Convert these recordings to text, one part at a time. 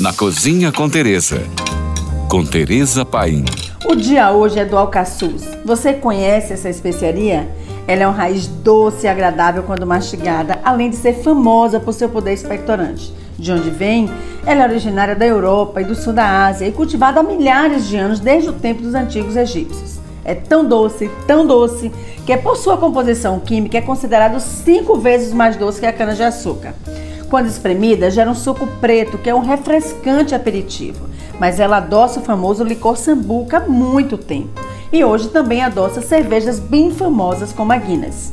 Na Cozinha com Teresa. Com Teresa Paim. O dia hoje é do alcaçuz. Você conhece essa especiaria? Ela é uma raiz doce e agradável quando mastigada, além de ser famosa por seu poder expectorante. De onde vem? Ela é originária da Europa e do sul da Ásia e cultivada há milhares de anos desde o tempo dos antigos egípcios. É tão doce, tão doce, que por sua composição química é considerado cinco vezes mais doce que a cana-de-açúcar. Quando espremida, gera um suco preto, que é um refrescante aperitivo, mas ela adoça o famoso licor sambuca há muito tempo. E hoje também adoça cervejas bem famosas como a Guinness.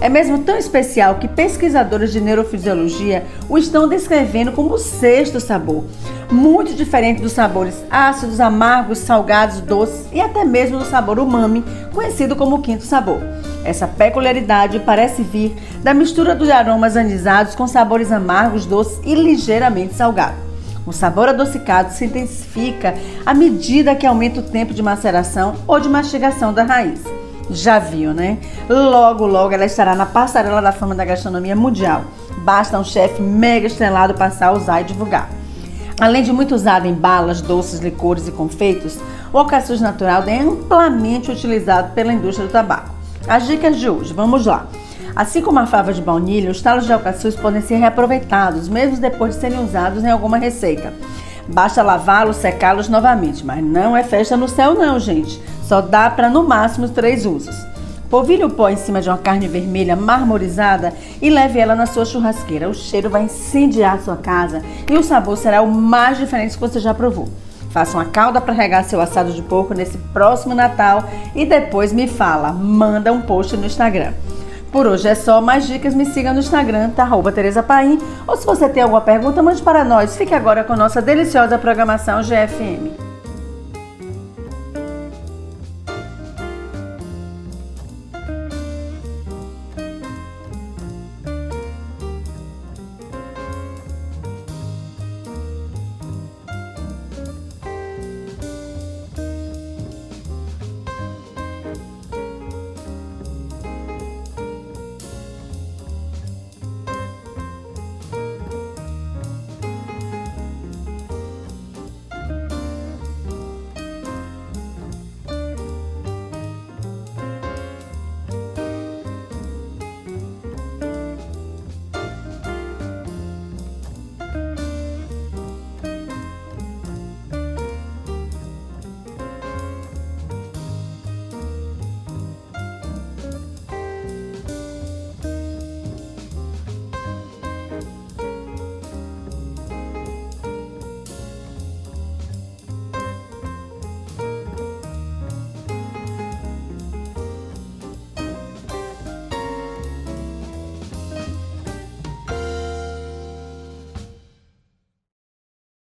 É mesmo tão especial que pesquisadores de neurofisiologia o estão descrevendo como o sexto sabor, muito diferente dos sabores ácidos, amargos, salgados, doces e até mesmo do sabor umami, conhecido como o quinto sabor. Essa peculiaridade parece vir da mistura dos aromas anisados com sabores amargos, doces e ligeiramente salgados. O sabor adocicado se intensifica à medida que aumenta o tempo de maceração ou de mastigação da raiz. Já viu, né? Logo, logo ela estará na passarela da fama da gastronomia mundial. Basta um chefe mega estrelado passar a usar e divulgar. Além de muito usado em balas, doces, licores e confeitos, o alcaçuz natural é amplamente utilizado pela indústria do tabaco. As dicas de hoje, vamos lá. Assim como a fava de baunilha, os talos de alcaçuz podem ser reaproveitados, mesmo depois de serem usados em alguma receita. Basta lavá-los, secá-los novamente, mas não é festa no céu não, gente. Só dá para no máximo três usos. Polvilhe o pó em cima de uma carne vermelha marmorizada e leve ela na sua churrasqueira. O cheiro vai incendiar a sua casa e o sabor será o mais diferente que você já provou. Faça uma calda para regar seu assado de porco nesse próximo Natal e depois me fala, manda um post no Instagram. Por hoje é só, mais dicas me siga no Instagram, tá? Arroba Tereza Paim. Ou se você tem alguma pergunta, mande para nós. Fique agora com nossa deliciosa programação GFM.